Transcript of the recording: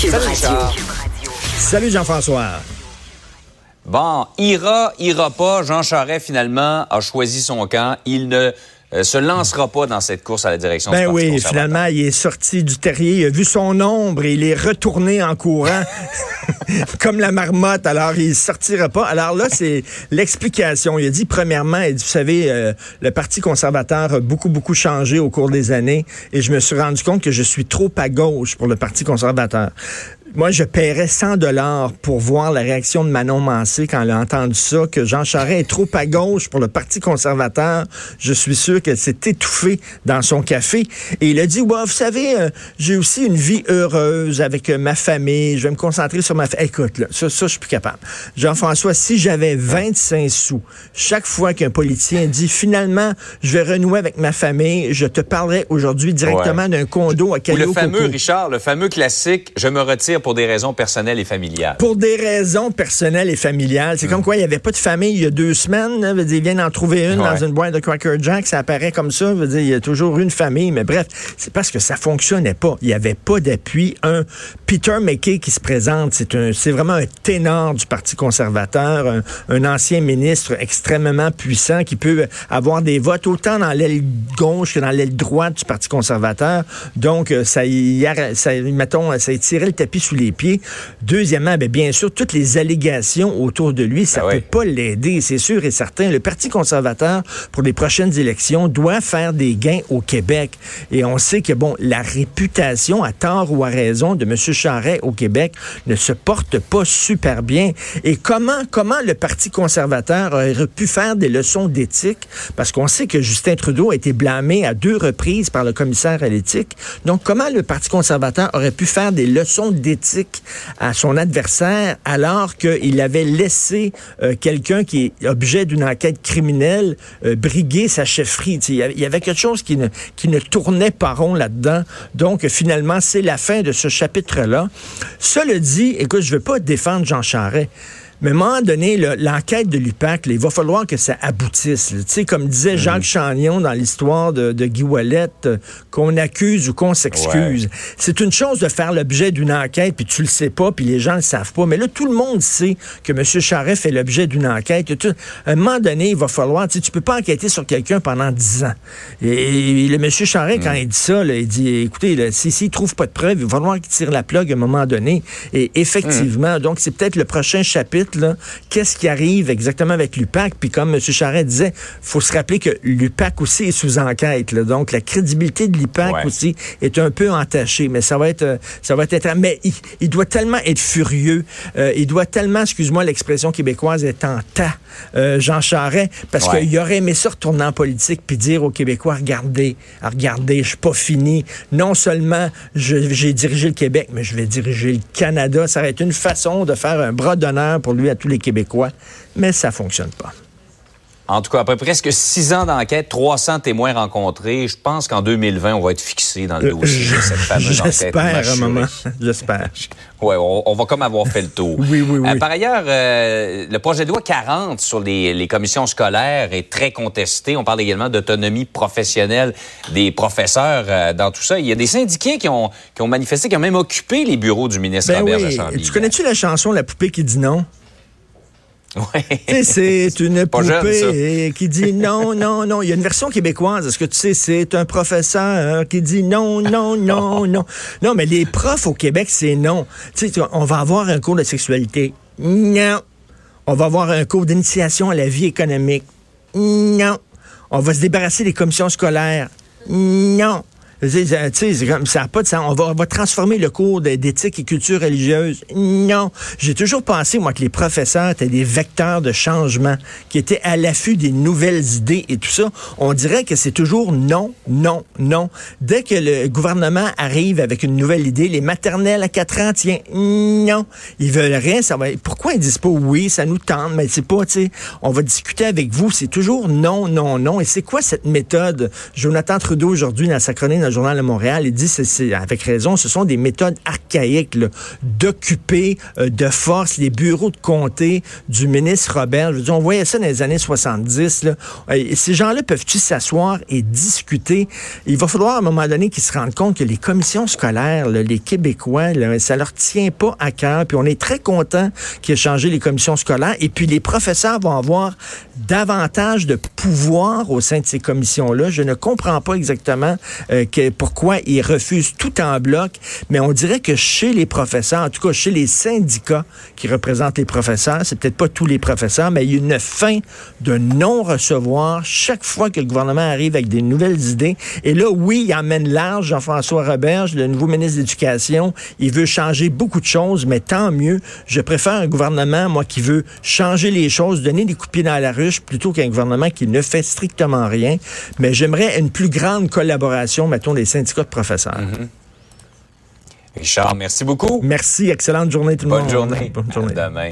Cube Radio. Salut Jean-François. Bon, ira, ira pas. Jean Charest, finalement, a choisi son camp. Il ne euh, se lancera pas dans cette course à la direction ben du Parti oui, finalement, il est sorti du terrier, il a vu son ombre et il est retourné en courant comme la marmotte. Alors, il sortira pas. Alors là, c'est l'explication. Il a dit, premièrement, il dit, vous savez, euh, le Parti conservateur a beaucoup, beaucoup changé au cours des années et je me suis rendu compte que je suis trop à gauche pour le Parti conservateur. Moi, je paierais 100 dollars pour voir la réaction de Manon Mancé quand elle a entendu ça, que Jean Charest est trop à gauche pour le Parti conservateur. Je suis sûr qu'elle s'est étouffée dans son café. Et il a dit, ouais, vous savez, euh, j'ai aussi une vie heureuse avec euh, ma famille. Je vais me concentrer sur ma famille. Écoute, là, ça, ça, je suis plus capable. Jean-François, si j'avais 25 sous, chaque fois qu'un politicien dit, finalement, je vais renouer avec ma famille, je te parlerai aujourd'hui directement d'un condo à Ou Caillou le fameux, Richard, le fameux classique, je me retire pour des raisons personnelles et familiales. Pour des raisons personnelles et familiales. C'est comme quoi il n'y avait pas de famille il y a deux semaines. Là, veut dire, il vient d'en trouver une Ouais. dans une boîte de Cracker Jack. Ça apparaît comme ça. Veut dire, il y a toujours une famille. Mais bref, c'est parce que ça fonctionnait pas. Il n'y avait pas d'appui. Un Peter McKay qui se présente, c'est un, c'est vraiment un ténor du Parti conservateur, un, un ancien ministre extrêmement puissant qui peut avoir des votes autant dans l'aile gauche que dans l'aile droite du Parti conservateur. Donc, euh, ça, y ça, mettons, ça tirait le tapis sous les pieds. Deuxièmement, ben, bien sûr, toutes les allégations autour de lui, ça Ben peut pas l'aider, c'est sûr et certain. Le Parti conservateur, pour les prochaines élections, doit faire des gains au Québec. Et on sait que, bon, la réputation, à tort ou à raison, de M. Charret au Québec ne se porte pas super bien. Et comment, comment le Parti conservateur aurait pu faire des leçons d'éthique? Parce qu'on sait que Justin Trudeau a été blâmé à deux reprises par le commissaire à l'éthique. Donc, comment le Parti conservateur aurait pu faire des leçons d'éthique à son adversaire alors qu'il avait laissé euh, quelqu'un qui est objet d'une enquête criminelle euh, briguer sa chefferie? Tu sais, Il y avait- il y avait quelque chose qui ne, qui ne tournait pas rond là-dedans. Donc, finalement, c'est la fin de ce chapitre-là. Cela dit, écoute, je ne veux pas défendre Jean Charest. Mais à un moment donné, l'enquête de l'UPAC, il va falloir que ça aboutisse. Tu sais, comme disait Jacques Chagnon dans l'histoire de, de Guy Ouellet, euh, qu'on accuse ou qu'on s'excuse. C'est une chose de faire l'objet d'une enquête, puis tu le sais pas, puis les gens le savent pas. Mais là, tout le monde sait que M. Charest fait l'objet d'une enquête. Tout- à un moment donné, il va falloir... Tu sais, tu peux pas enquêter sur quelqu'un pendant dix ans. Et, et le M. Charest, quand il dit ça, là, il dit, écoutez, là, si- s'il trouve pas de preuves, il va falloir qu'il tire la plug à un moment donné. Et effectivement, donc c'est peut-être le prochain chapitre. Là. Qu'est-ce qui arrive exactement avec l'UPAC? Puis comme M. Charest disait, faut se rappeler que l'UPAC aussi est sous enquête. là. Donc la crédibilité de l'UPAC Ouais. aussi est un peu entachée. Mais ça va être, euh, ça va être, mais il, il doit tellement être furieux. euh, il doit tellement, excuse-moi, l'expression québécoise est en tas, euh, Jean Charest, parce Ouais. qu'il aurait aimé ça retourner en politique puis dire aux Québécois, regardez, regardez, je suis pas fini. Non seulement j'ai dirigé le Québec, mais je vais diriger le Canada. Ça va être une façon de faire un bras d'honneur pour à tous les Québécois. Mais ça fonctionne pas. En tout cas, après presque six ans d'enquête, 300 témoins rencontrés, je pense qu'en 2020, on va être fixé dans le dossier de cette fameuse enquête. J'espère un moment. J'espère. Ouais, on, on va comme avoir fait le tour. Oui, oui, oui. Euh, par ailleurs, euh, le projet de loi 40 sur les, les commissions scolaires est très contesté. On parle également d'autonomie professionnelle des professeurs euh, dans tout ça. Il y a des syndiqués qui ont, qui ont manifesté, qui ont même occupé les bureaux du ministre Ben Robert oui. Tu connais-tu la chanson La poupée qui dit non? Ouais. Tu sais, c'est une jeune, poupée qui dit non, non, non. Il y a une version québécoise. Est-ce que tu sais, c'est un professeur qui dit non, non, non, non. Non, mais les profs au Québec, c'est non. Tu sais, on va avoir un cours de sexualité. Non. On va avoir un cours d'initiation à la vie économique. Non. On va se débarrasser des commissions scolaires. Non. C'est comme ça pas de sens. On va, on va transformer le cours d'éthique et culture religieuse. Non. J'ai toujours pensé, moi, que les professeurs étaient des vecteurs de changement, qui étaient à l'affût des nouvelles idées et tout ça. On dirait que c'est toujours non, non, non. Dès que le gouvernement arrive avec une nouvelle idée, les maternelles à 4 ans, tiens, non. Ils veulent rien. Ça va, pourquoi ils disent pas oui, ça nous tente, mais c'est pas, tu sais, on va discuter avec vous. C'est toujours non, non, non. Et c'est quoi cette méthode? Jonathan Trudeau, aujourd'hui, dans sa chronique le journal de Montréal, il dit, avec raison, ce sont des méthodes archaïques d'occuper euh, de force les bureaux de comté du ministre Robert. Je veux dire, on voyait ça dans les années 70. Là. ces gens-là peuvent-ils s'asseoir et discuter? Il va falloir à un moment donné qu'ils se rendent compte que les commissions scolaires, les Québécois, là, ça leur tient pas à cœur. Puis on est très content qu'il ait changé les commissions scolaires. Et puis les professeurs vont avoir davantage de pouvoir au sein de ces commissions-là. Je ne comprends pas exactement euh, pourquoi ils refusent tout en bloc, mais on dirait que chez les professeurs, en tout cas chez les syndicats qui représentent les professeurs, c'est peut-être pas tous les professeurs, mais il y a une fin de non-recevoir chaque fois que le gouvernement arrive avec des nouvelles idées. Et là, oui, il emmène large Jean-François Roberge, le nouveau ministre de l'Éducation. Il veut changer beaucoup de choses, mais tant mieux. Je préfère un gouvernement, moi, qui veut changer les choses, donner des coups de dans la ruche, plutôt qu'un gouvernement qui ne fait strictement rien. Mais j'aimerais une plus grande collaboration, mettons, des syndicats de professeurs. Mm-hmm. Richard, merci beaucoup. Merci. Excellente journée tout le monde. Bonne journée. Bonne journée. À demain.